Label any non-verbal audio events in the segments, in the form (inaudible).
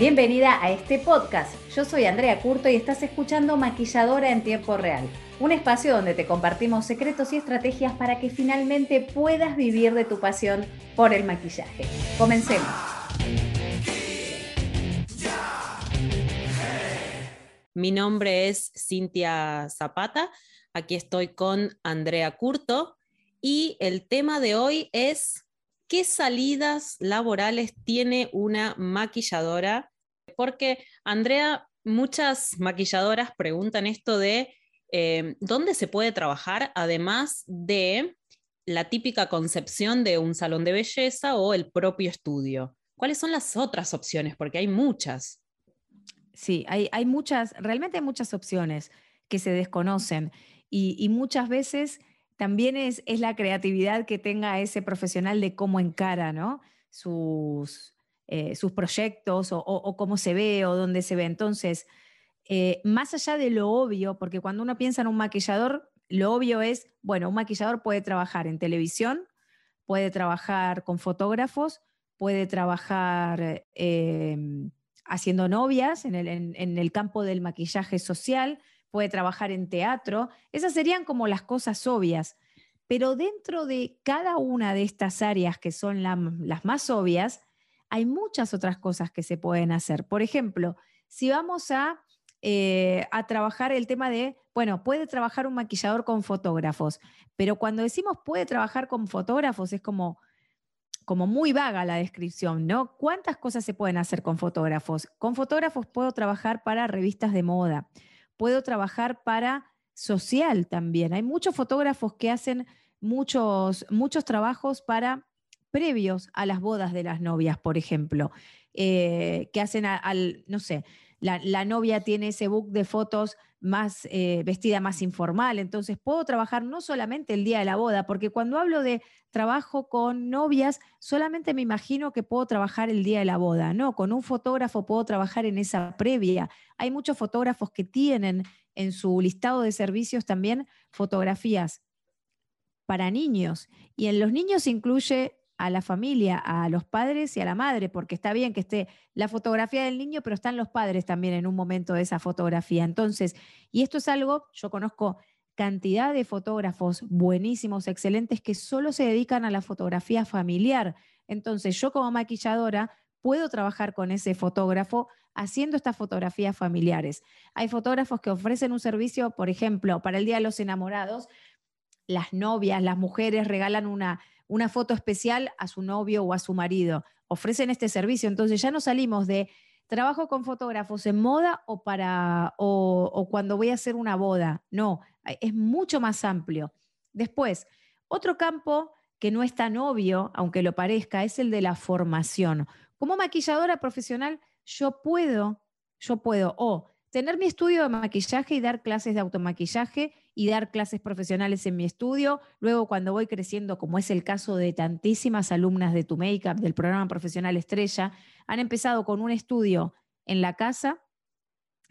Bienvenida a este podcast. Yo soy Andrea Curto y estás escuchando Maquilladora en Tiempo Real, un espacio donde te compartimos secretos y estrategias para que finalmente puedas vivir de tu pasión por el maquillaje. Comencemos. Mi nombre es Cintia Zapata, aquí estoy con Andrea Curto y el tema de hoy es ¿qué salidas laborales tiene una maquilladora porque, Andrea, muchas maquilladoras preguntan esto de eh, dónde se puede trabajar, además de la típica concepción de un salón de belleza o el propio estudio. ¿Cuáles son las otras opciones? Porque hay muchas. Sí, hay, muchas, realmente hay muchas opciones que se desconocen y, muchas veces también es, la creatividad que tenga ese profesional de cómo encara ¿no? sus, eh, proyectos o, cómo se ve o dónde se ve. Entonces, eh, más allá de lo obvio, porque cuando uno piensa en un maquillador, lo obvio es, bueno, un maquillador puede trabajar en televisión, puede trabajar con fotógrafos, puede trabajar em, haciendo novias en el campo del maquillaje social, puede trabajar en teatro. Esas serían como las cosas obvias. Pero dentro de cada una de estas áreas que son las más obvias, hay muchas otras cosas que se pueden hacer. Por ejemplo, si vamos a, eh, a trabajar el tema de, bueno, puede trabajar un maquillador con fotógrafos, pero cuando decimos puede trabajar con fotógrafos es como, como muy vaga la descripción, ¿no? ¿Cuántas cosas se pueden hacer con fotógrafos? Con fotógrafos puedo trabajar para revistas de moda, puedo trabajar para social también. Hay muchos fotógrafos que hacen muchos, muchos trabajos para previos a las bodas de las novias, por ejemplo, eh, que hacen al, no sé, la, novia tiene ese book de fotos más eh, vestida más informal, entonces puedo trabajar no solamente el día de la boda, porque cuando hablo de trabajo con novias, solamente me imagino que puedo trabajar el día de la boda, no, con un fotógrafo puedo trabajar en esa previa. Hay muchos fotógrafos que tienen en su listado de servicios también fotografías para niños y en los niños incluye a la familia, a los padres y a la madre, porque está bien que esté la fotografía del niño, pero están los padres también en un momento de esa fotografía. Entonces, y esto es algo, yo conozco cantidad de fotógrafos buenísimos, excelentes, que solo se dedican a la fotografía familiar. Entonces, yo como maquilladora puedo trabajar con ese fotógrafo haciendo estas fotografías familiares. Hay fotógrafos que ofrecen un servicio, por ejemplo, para el Día de los Enamorados, las novias, las mujeres regalan una una foto especial a su novio o a su marido. Ofrecen este servicio. Entonces ya no salimos de trabajo con fotógrafos en moda o para o, cuando voy a hacer una boda. No, es mucho más amplio. Después, otro campo que no es tan obvio, aunque lo parezca, es el de la formación. Como maquilladora profesional, yo puedo, yo puedo o tener mi estudio de maquillaje y dar clases de automaquillaje y dar clases profesionales en mi estudio. Luego, cuando voy creciendo, como es el caso de tantísimas alumnas de Tu Makeup, del programa profesional Estrella, han empezado con un estudio en la casa.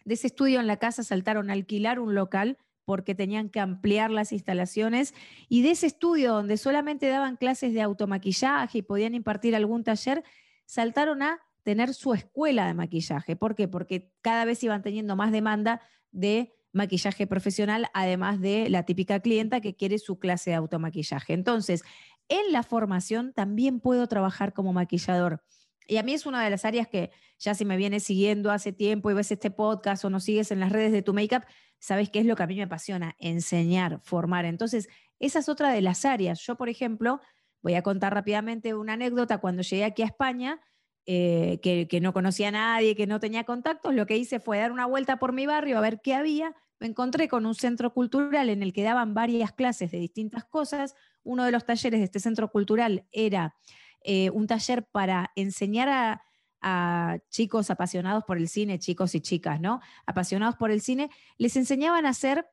De ese estudio en la casa saltaron a alquilar un local porque tenían que ampliar las instalaciones. Y de ese estudio donde solamente daban clases de automaquillaje y podían impartir algún taller, saltaron a tener su escuela de maquillaje. ¿Por qué? Porque cada vez iban teniendo más demanda de maquillaje profesional, además de la típica clienta que quiere su clase de automaquillaje. Entonces, en la formación también puedo trabajar como maquillador. Y a mí es una de las áreas que ya si me vienes siguiendo hace tiempo y ves este podcast o nos sigues en las redes de tu makeup, sabes qué es lo que a mí me apasiona, enseñar, formar. Entonces, esa es otra de las áreas. Yo, por ejemplo, voy a contar rápidamente una anécdota. Cuando llegué aquí a España, eh, que, no conocía a nadie, que no tenía contactos, lo que hice fue dar una vuelta por mi barrio a ver qué había. Me encontré con un centro cultural en el que daban varias clases de distintas cosas. Uno de los talleres de este centro cultural era eh, un taller para enseñar a, a chicos apasionados por el cine, chicos y chicas, ¿no? Apasionados por el cine, les enseñaban a hacer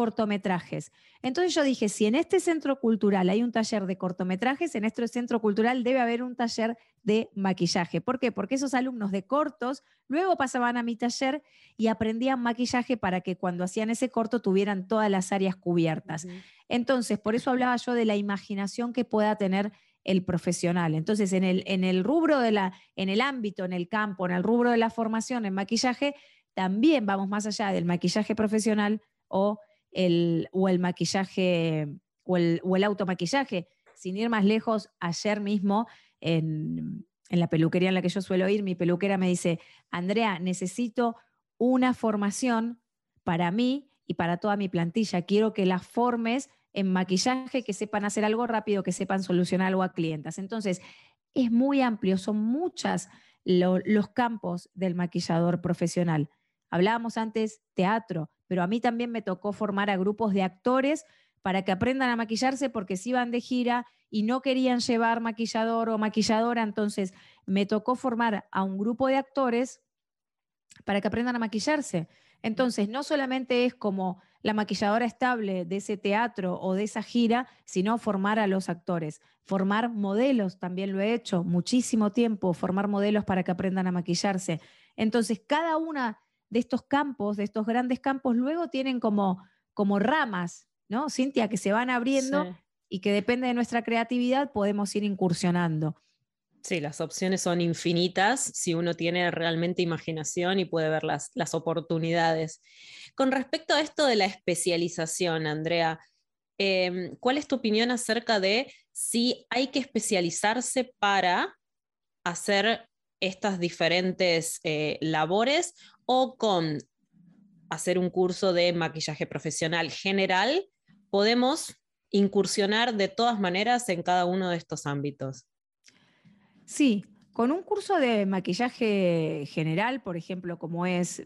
cortometrajes. Entonces yo dije, si en este centro cultural hay un taller de cortometrajes, en este centro cultural debe haber un taller de maquillaje. ¿Por qué? Porque esos alumnos de cortos luego pasaban a mi taller y aprendían maquillaje para que cuando hacían ese corto tuvieran todas las áreas cubiertas. Entonces, por eso hablaba yo de la imaginación que pueda tener el profesional. Entonces, en el, en el rubro de la, en el ámbito, en el campo, en el rubro de la formación en maquillaje, también vamos más allá del maquillaje profesional o el, o el maquillaje o el, o el automaquillaje. Sin ir más lejos, ayer mismo en, la peluquería en la que yo suelo ir, mi peluquera me dice, Andrea, necesito una formación para mí y para toda mi plantilla. Quiero que las formes en maquillaje, que sepan hacer algo rápido, que sepan solucionar algo a clientas. Entonces, es muy amplio, son muchas los campos del maquillador profesional. Hablábamos antes teatro, pero a mí también me tocó formar a grupos de actores para que aprendan a maquillarse porque si iban de gira y no querían llevar maquillador o maquilladora, entonces me tocó formar a un grupo de actores para que aprendan a maquillarse. Entonces, no solamente es como la maquilladora estable de ese teatro o de esa gira, sino formar a los actores, formar modelos, también lo he hecho muchísimo tiempo, formar modelos para que aprendan a maquillarse. Entonces, cada una de estos campos, de estos grandes campos, luego tienen como, como ramas, ¿no? Cintia, que se van abriendo y que depende de nuestra creatividad podemos ir incursionando. Sí, las opciones son infinitas si uno tiene realmente imaginación y puede ver las, las oportunidades. Con respecto a esto de la especialización, Andrea, em, ¿cuál es tu opinión acerca de si hay que especializarse para hacer estas diferentes eh, labores o con hacer un curso de maquillaje profesional general podemos incursionar de todas maneras en cada uno de estos ámbitos? Sí, con un curso de maquillaje general, por ejemplo, como es,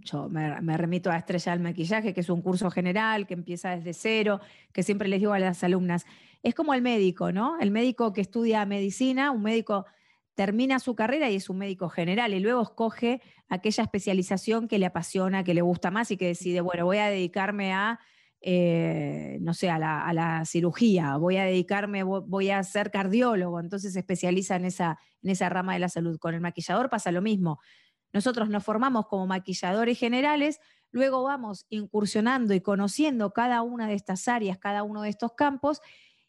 yo me, remito a Estrella del Maquillaje, que es un curso general que empieza desde cero, que siempre les digo a las alumnas, es como el médico, ¿no? El médico que estudia medicina, un médico termina su carrera y es un médico general y luego escoge aquella especialización que le apasiona, que le gusta más y que decide, bueno, voy a dedicarme a eh, no sé, a la, cirugía, voy a dedicarme, voy a ser cardiólogo, entonces se especializa en esa, en esa rama de la salud. Con el maquillador pasa lo mismo. Nosotros nos formamos como maquilladores generales, luego vamos incursionando y conociendo cada una de estas áreas, cada uno de estos campos,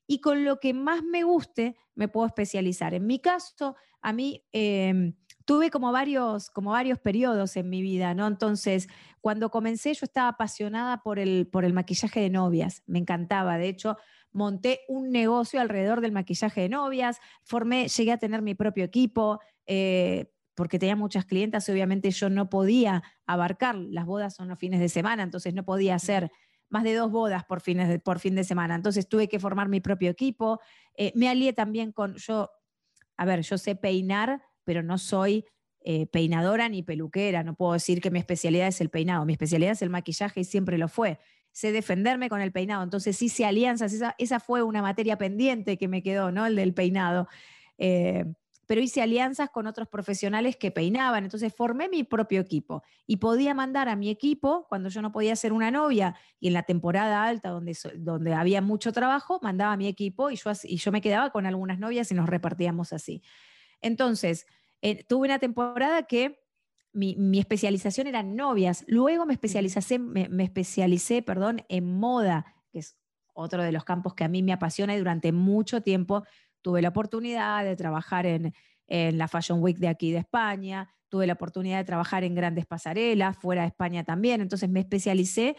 y con lo que más me guste me puedo especializar. En mi caso, a mí... Em, tuve como varios, como varios periodos en mi vida, ¿no? Entonces, cuando comencé yo estaba apasionada por el, por el maquillaje de novias, me encantaba, de hecho, monté un negocio alrededor del maquillaje de novias, formé, llegué a tener mi propio equipo, eh, porque tenía muchas clientas y obviamente yo no podía abarcar, las bodas son los fines de semana, entonces no podía hacer más de dos bodas por, fines de, por fin de semana, entonces tuve que formar mi propio equipo, eh, me alié también con, yo, a ver, yo sé peinar, pero no soy eh, peinadora ni peluquera, no puedo decir que mi especialidad es el peinado, mi especialidad es el maquillaje y siempre lo fue. Sé defenderme con el peinado, entonces hice alianzas, esa, esa fue una materia pendiente que me quedó, ¿no? El del peinado. Eh, pero hice alianzas con otros profesionales que peinaban, entonces formé mi propio equipo y podía mandar a mi equipo, cuando yo no podía ser una novia y en la temporada alta donde, donde había mucho trabajo, mandaba a mi equipo y yo, y yo me quedaba con algunas novias y nos repartíamos así. Entonces, eh, tuve una temporada que mi, especialización era novias. Luego me especialicé, me, especialicé perdón, en moda, que es otro de los campos que a mí me apasiona y durante mucho tiempo tuve la oportunidad de trabajar en, la Fashion Week de aquí de España, tuve la oportunidad de trabajar en grandes pasarelas, fuera de España también, entonces me especialicé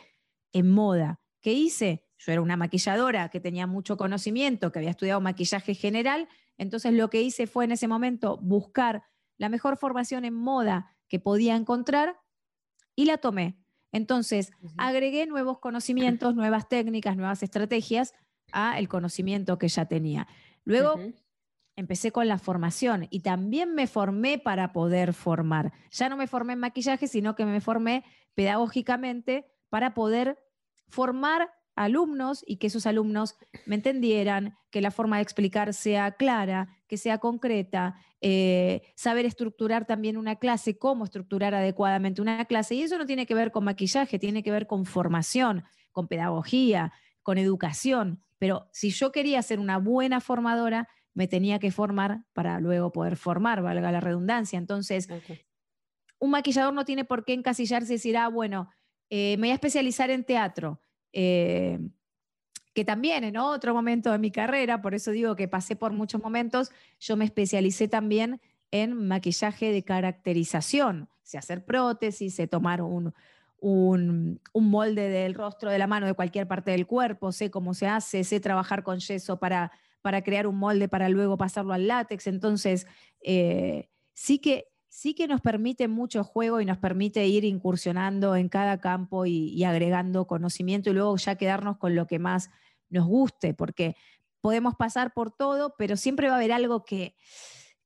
en moda. ¿Qué hice? Yo era una maquilladora que tenía mucho conocimiento, que había estudiado maquillaje general, entonces lo que hice fue en ese momento buscar la mejor formación en moda que podía encontrar y la tomé. Entonces, agregué nuevos conocimientos, nuevas técnicas, nuevas estrategias a el conocimiento que ya tenía. Luego empecé con la formación y también me formé para poder formar. Ya no me formé en maquillaje, sino que me formé pedagógicamente para poder formar alumnos y que esos alumnos me entendieran, que la forma de explicar sea clara, que sea concreta, eh, saber estructurar también una clase, cómo estructurar adecuadamente una clase. Y eso no tiene que ver con maquillaje, tiene que ver con formación, con pedagogía, con educación. Pero si yo quería ser una buena formadora, me tenía que formar para luego poder formar, valga la redundancia. Entonces, un maquillador no tiene por qué encasillarse y decir, ah, bueno, eh, me voy a especializar en teatro. Eh, que también en otro momento de mi carrera, por eso digo que pasé por muchos momentos, yo me especialicé también en maquillaje de caracterización, sé hacer prótesis, sé tomar un, un, molde del rostro, de la mano, de cualquier parte del cuerpo, sé cómo se hace, sé trabajar con yeso para, para crear un molde para luego pasarlo al látex. Entonces, eh, sí, que, sí que nos permite mucho juego y nos permite ir incursionando en cada campo y, agregando conocimiento y luego ya quedarnos con lo que más nos guste, porque podemos pasar por todo, pero siempre va a haber algo que,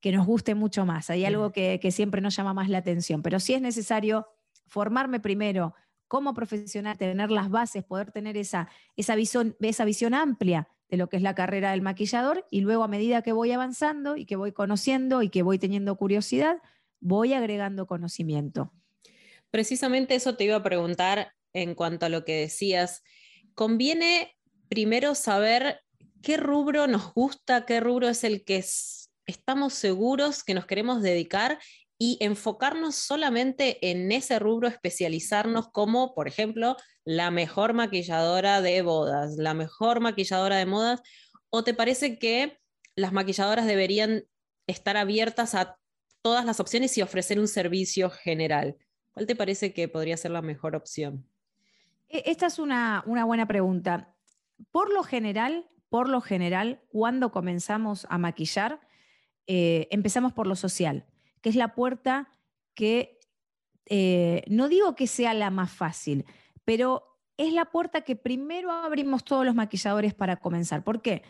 que nos guste mucho más, hay algo que, que siempre nos llama más la atención, pero sí es necesario formarme primero como profesional, tener las bases, poder tener esa, esa, visión, esa visión amplia de lo que es la carrera del maquillador y luego a medida que voy avanzando y que voy conociendo y que voy teniendo curiosidad, voy agregando conocimiento. Precisamente eso te iba a preguntar en cuanto a lo que decías. Conviene primero saber qué rubro nos gusta, qué rubro es el que estamos seguros que nos queremos dedicar y enfocarnos solamente en ese rubro, especializarnos como, por ejemplo, la mejor maquilladora de bodas, la mejor maquilladora de modas, o te parece que las maquilladoras deberían estar abiertas a todas las opciones y ofrecer un servicio general? ¿Cuál te parece que podría ser la mejor opción? E, esta es una, buena pregunta. Por lo general, por lo general, cuando comenzamos a maquillar, eh, empezamos por lo social que es la puerta que, eh, no digo que sea la más fácil, pero es la puerta que primero abrimos todos los maquilladores para comenzar. ¿Por qué?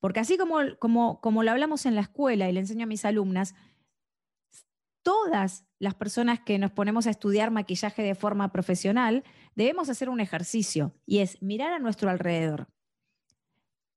Porque así como, como, como lo hablamos en la escuela y le enseño a mis alumnas, todas las personas que nos ponemos a estudiar maquillaje de forma profesional, debemos hacer un ejercicio y es mirar a nuestro alrededor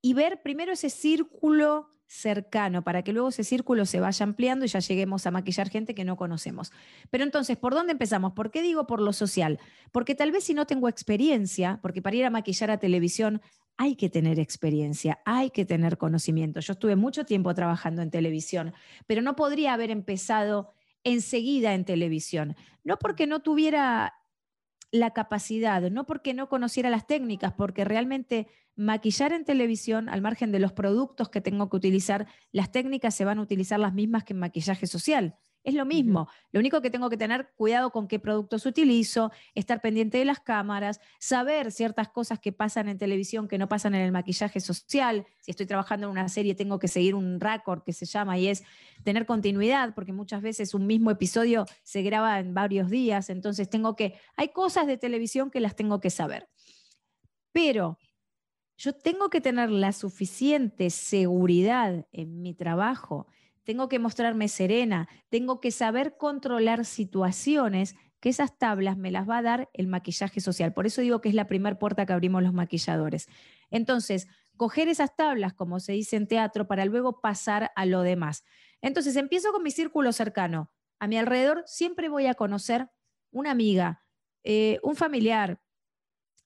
y ver primero ese círculo cercano para que luego ese círculo se vaya ampliando y ya lleguemos a maquillar gente que no conocemos. Pero entonces, ¿por dónde empezamos? ¿Por qué digo por lo social? Porque tal vez si no tengo experiencia, porque para ir a maquillar a televisión hay que tener experiencia, hay que tener conocimiento. Yo estuve mucho tiempo trabajando en televisión, pero no podría haber empezado enseguida en televisión, no porque no tuviera la capacidad, no porque no conociera las técnicas, porque realmente maquillar en televisión, al margen de los productos que tengo que utilizar, las técnicas se van a utilizar las mismas que en maquillaje social. Es lo mismo. Lo único que tengo que tener cuidado con qué productos utilizo, estar pendiente de las cámaras, saber ciertas cosas que pasan en televisión que no pasan en el maquillaje social. Si estoy trabajando en una serie, tengo que seguir un récord que se llama y es tener continuidad, porque muchas veces un mismo episodio se graba en varios días. Entonces tengo que, hay cosas de televisión que las tengo que saber. Pero yo tengo que tener la suficiente seguridad en mi trabajo tengo que mostrarme serena, tengo que saber controlar situaciones que esas tablas me las va a dar el maquillaje social. Por eso digo que es la primera puerta que abrimos los maquilladores. Entonces, coger esas tablas, como se dice en teatro, para luego pasar a lo demás. Entonces, empiezo con mi círculo cercano. A mi alrededor siempre voy a conocer una amiga, eh, un familiar,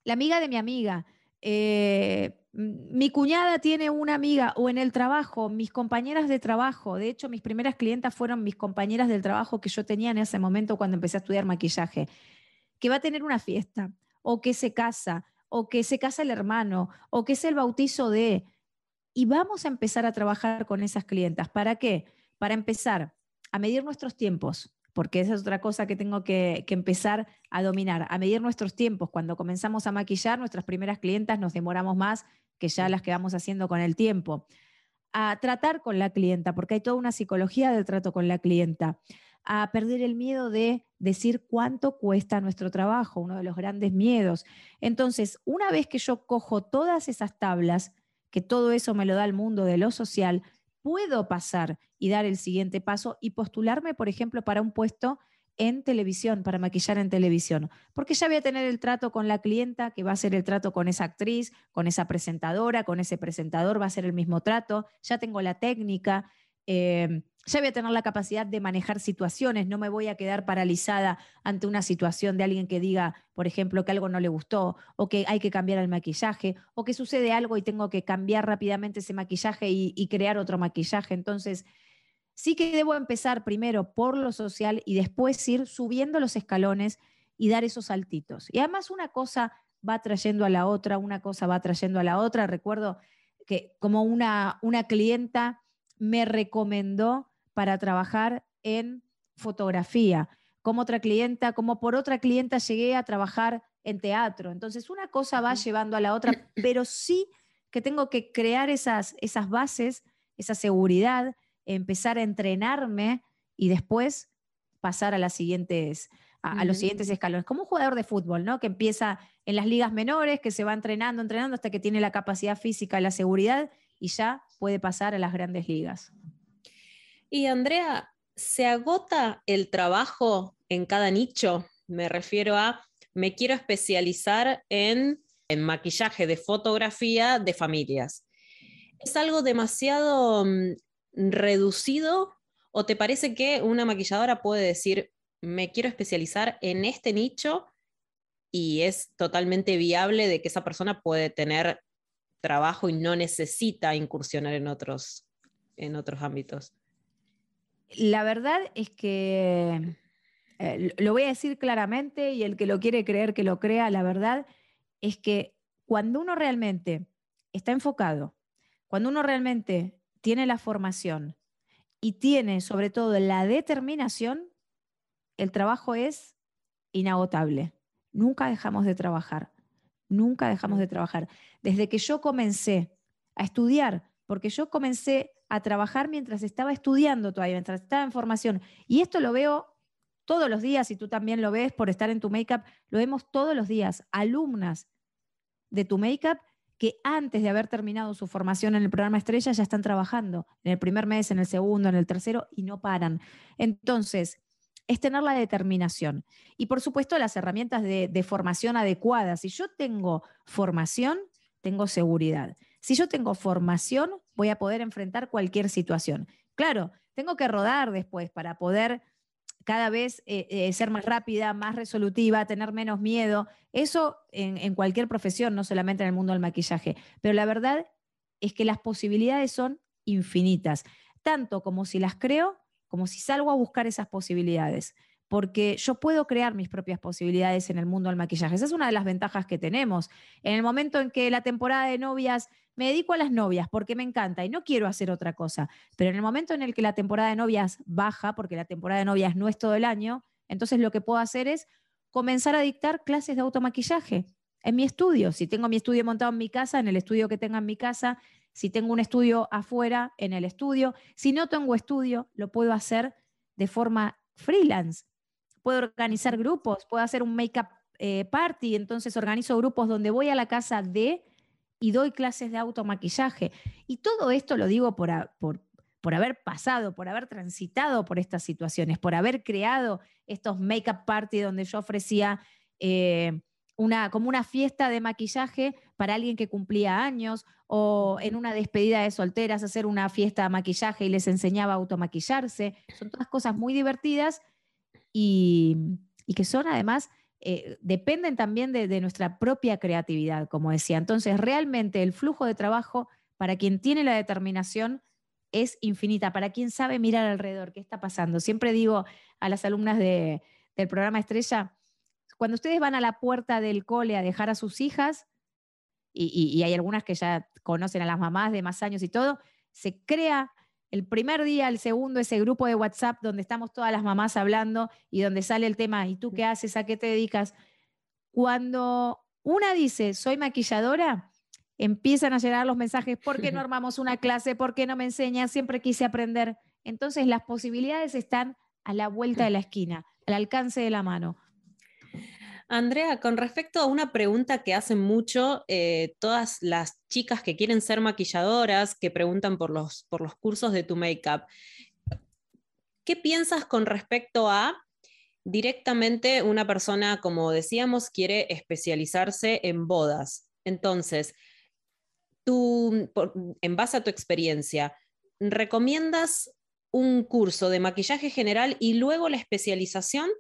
la amiga de mi amiga, eh, mi cuñada tiene una amiga o en el trabajo, mis compañeras de trabajo, de hecho mis primeras clientas fueron mis compañeras del trabajo que yo tenía en ese momento cuando empecé a estudiar maquillaje, que va a tener una fiesta o que se casa o que se casa el hermano o que es el bautizo de... Y vamos a empezar a trabajar con esas clientas. ¿Para qué? Para empezar a medir nuestros tiempos, porque esa es otra cosa que tengo que, empezar a dominar, a medir nuestros tiempos. Cuando comenzamos a maquillar, nuestras primeras clientas nos demoramos más que ya las que vamos haciendo con el tiempo. A tratar con la clienta, porque hay toda una psicología del trato con la clienta. A perder el miedo de decir cuánto cuesta nuestro trabajo, uno de los grandes miedos. Entonces, una vez que yo cojo todas esas tablas, que todo eso me lo da el mundo de lo social, puedo pasar y dar el siguiente paso y postularme, por ejemplo, para un puesto en televisión, para maquillar en televisión, porque ya voy a tener el trato con la clienta, que va a ser el trato con esa actriz, con esa presentadora, con ese presentador, va a ser el mismo trato, ya tengo la técnica, eh, ya voy a tener la capacidad de manejar situaciones, no me voy a quedar paralizada ante una situación de alguien que diga, por ejemplo, que algo no le gustó o que hay que cambiar el maquillaje o que sucede algo y tengo que cambiar rápidamente ese maquillaje y, y crear otro maquillaje. Entonces, sí que debo empezar primero por lo social y después ir subiendo los escalones y dar esos saltitos. Y además una cosa va trayendo a la otra, una cosa va trayendo a la otra. Recuerdo que como una, una clienta me recomendó para trabajar en fotografía, como otra clienta, como por otra clienta llegué a trabajar en teatro. Entonces, una cosa va llevando a la otra, (clears throat) pero sí que tengo que crear esas, esas bases, esa seguridad, empezar a entrenarme y después pasar a las siguientes, a, los siguientes escalones. Como un jugador de fútbol, ¿no? Que empieza en las ligas menores, que se va entrenando, entrenando hasta que tiene la capacidad física, la seguridad y ya puede pasar a las grandes ligas. Y Andrea, ¿se agota el trabajo en cada nicho? Me refiero a, me quiero especializar en, en maquillaje de fotografía de familias. ¿Es algo demasiado mm, reducido o te parece que una maquilladora puede decir, me quiero especializar en este nicho y es totalmente viable de que esa persona puede tener trabajo y no necesita incursionar en otros, en otros ámbitos. La verdad es que eh, lo voy a decir claramente y el que lo quiere creer que lo crea, la verdad es que cuando uno realmente está enfocado, cuando uno realmente tiene la formación y tiene sobre todo la determinación, el trabajo es inagotable. Nunca dejamos de trabajar, nunca dejamos de trabajar. Desde que yo comencé a estudiar, porque yo comencé a trabajar mientras estaba estudiando todavía, mientras estaba en formación. Y esto lo veo todos los días, y tú también lo ves por estar en tu make-up, lo vemos todos los días. Alumnas de tu make-up que antes de haber terminado su formación en el programa Estrella ya están trabajando en el primer mes, en el segundo, en el tercero y no paran. Entonces, es tener la determinación. Y por supuesto, las herramientas de, de formación adecuadas. Si yo tengo formación, tengo seguridad. Si yo tengo formación, voy a poder enfrentar cualquier situación. Claro, tengo que rodar después para poder cada vez eh, eh, ser más rápida, más resolutiva, tener menos miedo. Eso en, cualquier profesión, no solamente en el mundo del maquillaje. Pero la verdad es que las posibilidades son infinitas, tanto como si las creo, como si salgo a buscar esas posibilidades porque yo puedo crear mis propias posibilidades en el mundo del maquillaje. Esa es una de las ventajas que tenemos. En el momento en que la temporada de novias, me dedico a las novias porque me encanta y no quiero hacer otra cosa, pero en el momento en el que la temporada de novias baja, porque la temporada de novias no es todo el año, entonces lo que puedo hacer es comenzar a dictar clases de automaquillaje en mi estudio. Si tengo mi estudio montado en mi casa, en el estudio que tenga en mi casa, si tengo un estudio afuera, en el estudio. Si no tengo estudio, lo puedo hacer de forma freelance puedo organizar grupos, puedo hacer un make-up eh, party, entonces organizo grupos donde voy a la casa de y doy clases de automaquillaje. Y todo esto lo digo por, por, por haber pasado, por haber transitado por estas situaciones, por haber creado estos make-up party donde yo ofrecía eh, una, como una fiesta de maquillaje para alguien que cumplía años o en una despedida de solteras hacer una fiesta de maquillaje y les enseñaba a automaquillarse. Son todas cosas muy divertidas y, que son además, eh, dependen también de, nuestra propia creatividad, como decía. Entonces, realmente el flujo de trabajo para quien tiene la determinación es infinita, para quien sabe mirar alrededor, qué está pasando. Siempre digo a las alumnas del programa Estrella, cuando ustedes van a la puerta del cole a dejar a sus hijas, y, hay algunas que ya conocen a las mamás de más años y todo, se crea el primer día, el segundo, ese grupo de WhatsApp donde estamos todas las mamás hablando y donde sale el tema, ¿y tú qué haces? ¿A qué te dedicas? Cuando una dice, soy maquilladora, empiezan a llegar los mensajes, ¿por qué no (laughs) armamos una clase? ¿Por qué no me enseñas? Siempre quise aprender. Entonces las posibilidades están a la vuelta de la esquina, al alcance de la mano. Andrea, con respecto a una pregunta que hacen mucho eh, todas las chicas que quieren ser maquilladoras, que preguntan por los, por los cursos de tu make-up, ¿qué piensas con respecto a directamente una persona, como decíamos, quiere especializarse en bodas? Entonces, tú, en base a tu experiencia, ¿recomiendas un curso de maquillaje general y luego la especialización?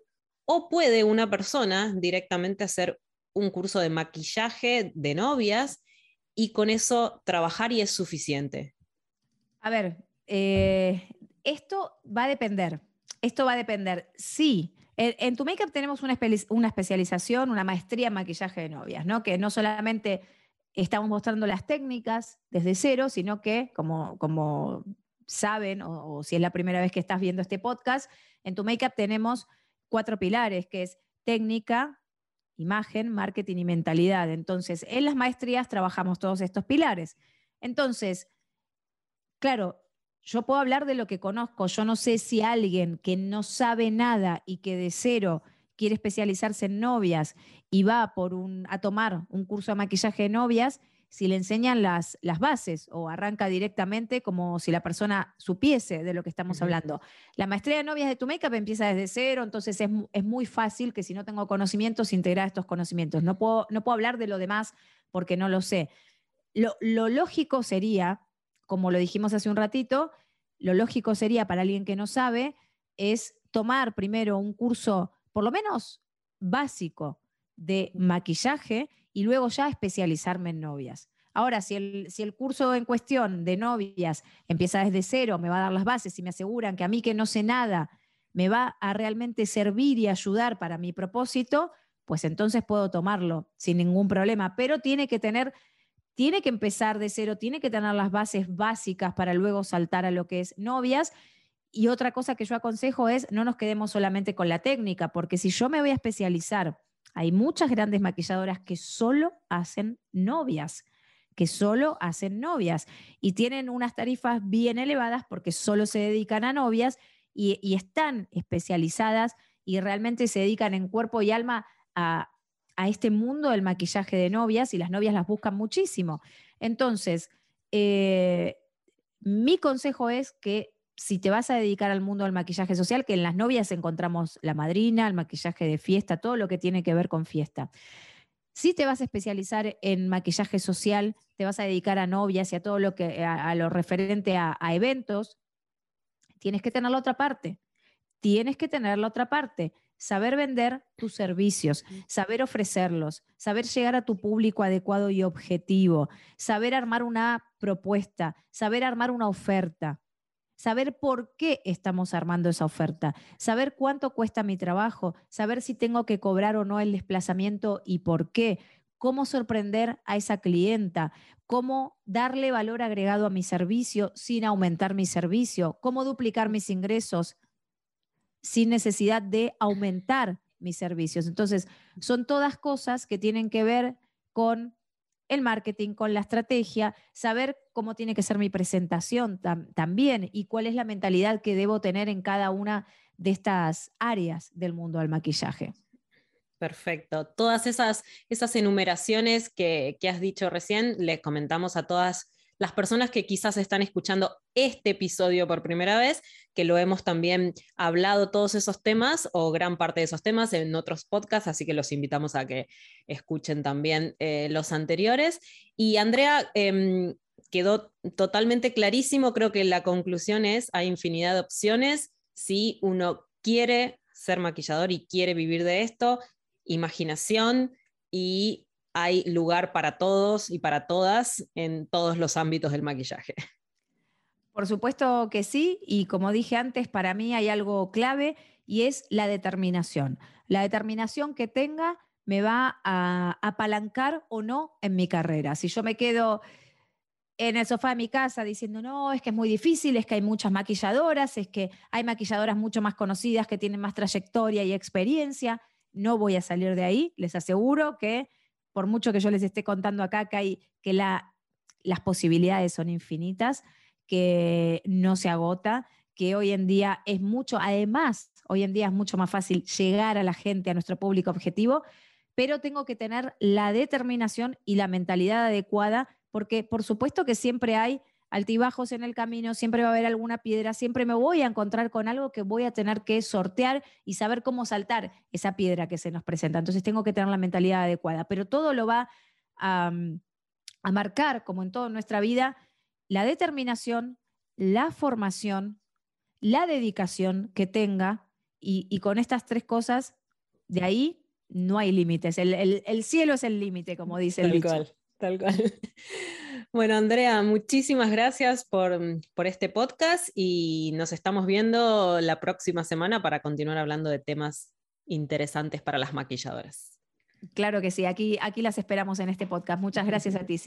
O puede una persona directamente hacer un curso de maquillaje de novias y con eso trabajar y es suficiente. A ver, eh, esto va a depender. Esto va a depender si En, tu makeup tenemos una, una, especialización, una maestría en maquillaje de novias, ¿no? Que no solamente estamos mostrando las técnicas desde cero, sino que, como, como saben, o, si es la primera vez que estás viendo este podcast, en tu makeup tenemos cuatro pilares, que es técnica, imagen, marketing y mentalidad. Entonces, en las maestrías trabajamos todos estos pilares. Entonces, claro, yo puedo hablar de lo que conozco. Yo no sé si alguien que no sabe nada y que de cero quiere especializarse en novias y va por un, a tomar un curso de maquillaje de novias, si le enseñan las, las bases o arranca directamente como si la persona supiese de lo que estamos hablando. La maestría de novias de tu makeup empieza desde cero, entonces es, es, muy fácil que si no tengo conocimientos, integrar estos conocimientos. No puedo, no puedo hablar de lo demás porque no lo sé. Lo, lo lógico sería como lo dijimos hace un ratito, lo lógico sería para alguien que no sabe es tomar primero un curso, por lo menos básico, de maquillaje y luego ya especializarme en novias. Ahora, si el, si el curso en cuestión de novias empieza desde cero, me va a dar las bases y me aseguran que a mí que no sé nada me va a realmente servir y ayudar para mi propósito, pues entonces puedo tomarlo sin ningún problema, pero tiene que tener tiene que empezar de cero, tiene que tener las bases básicas para luego saltar a lo que es novias. Y otra cosa que yo aconsejo es no nos quedemos solamente con la técnica, porque si yo me voy a especializar, hay muchas grandes maquilladoras que solo hacen novias, que solo hacen novias y tienen unas tarifas bien elevadas porque solo se dedican a novias y, están especializadas y realmente se dedican en cuerpo y alma a, a este mundo del maquillaje de novias y las novias las buscan muchísimo. Entonces, eh, mi consejo es que si te vas a dedicar al mundo del maquillaje social, que en las novias encontramos la madrina, el maquillaje de fiesta, todo lo que tiene que ver con fiesta. Si te vas a especializar en maquillaje social, te vas a dedicar a novias y a todo lo que a, lo referente a, a eventos, tienes que tener la otra parte. Tienes que tener la otra parte saber vender tus servicios, saber ofrecerlos, saber llegar a tu público adecuado y objetivo, saber armar una propuesta, saber armar una oferta, saber por qué estamos armando esa oferta, saber cuánto cuesta mi trabajo, saber si tengo que cobrar o no el desplazamiento y por qué, cómo sorprender a esa clienta, cómo darle valor agregado a mi servicio sin aumentar mi servicio, cómo duplicar mis ingresos, sin necesidad de aumentar mis servicios. Entonces, son todas cosas que tienen que ver con el marketing, con la estrategia, saber cómo tiene que ser mi presentación también y cuál es la mentalidad que debo tener en cada una de estas áreas del mundo del maquillaje. Perfecto. Todas esas, enumeraciones que, que has dicho recién, les comentamos a todas las personas que quizás están escuchando este episodio por primera vez, que lo hemos también hablado todos esos temas o gran parte de esos temas en otros podcasts, así que los invitamos a que escuchen también eh, los anteriores. Y Andrea, em, quedó totalmente clarísimo, creo que la conclusión es, hay infinidad de opciones, si uno quiere ser maquillador y quiere vivir de esto, imaginación y hay lugar para todos y para todas en todos los ámbitos del maquillaje. (laughs) Por supuesto que sí, y como dije antes, para mí hay algo clave y es la determinación. La determinación que tenga me va a apalancar o no en mi carrera. Si yo me quedo en el sofá de mi casa diciendo, no, es que es muy difícil, es que hay muchas maquilladoras, es que hay maquilladoras mucho más conocidas que tienen más trayectoria y experiencia, no voy a salir de ahí, les aseguro que por mucho que yo les esté contando acá que, que la, las posibilidades son infinitas, que no se agota, que hoy en día es mucho, además, hoy en día es mucho más fácil llegar a la gente, a nuestro público objetivo, pero tengo que tener la determinación y la mentalidad adecuada, porque por supuesto que siempre hay altibajos en el camino, siempre va a haber alguna piedra, siempre me voy a encontrar con algo que voy a tener que sortear y saber cómo saltar esa piedra que se nos presenta. Entonces tengo que tener la mentalidad adecuada, pero todo lo va a, marcar, como en toda nuestra vida, la determinación, la formación, la dedicación que tenga y, con estas tres cosas, de ahí no hay límites. El, cielo es el límite, como dice el Tal tal cual. (laughs) Bueno, Andrea, muchísimas gracias por, por, este podcast y nos estamos viendo la próxima semana para continuar hablando de temas interesantes para las maquilladoras. Claro que sí, aquí, aquí las esperamos en este podcast. Muchas gracias a ti,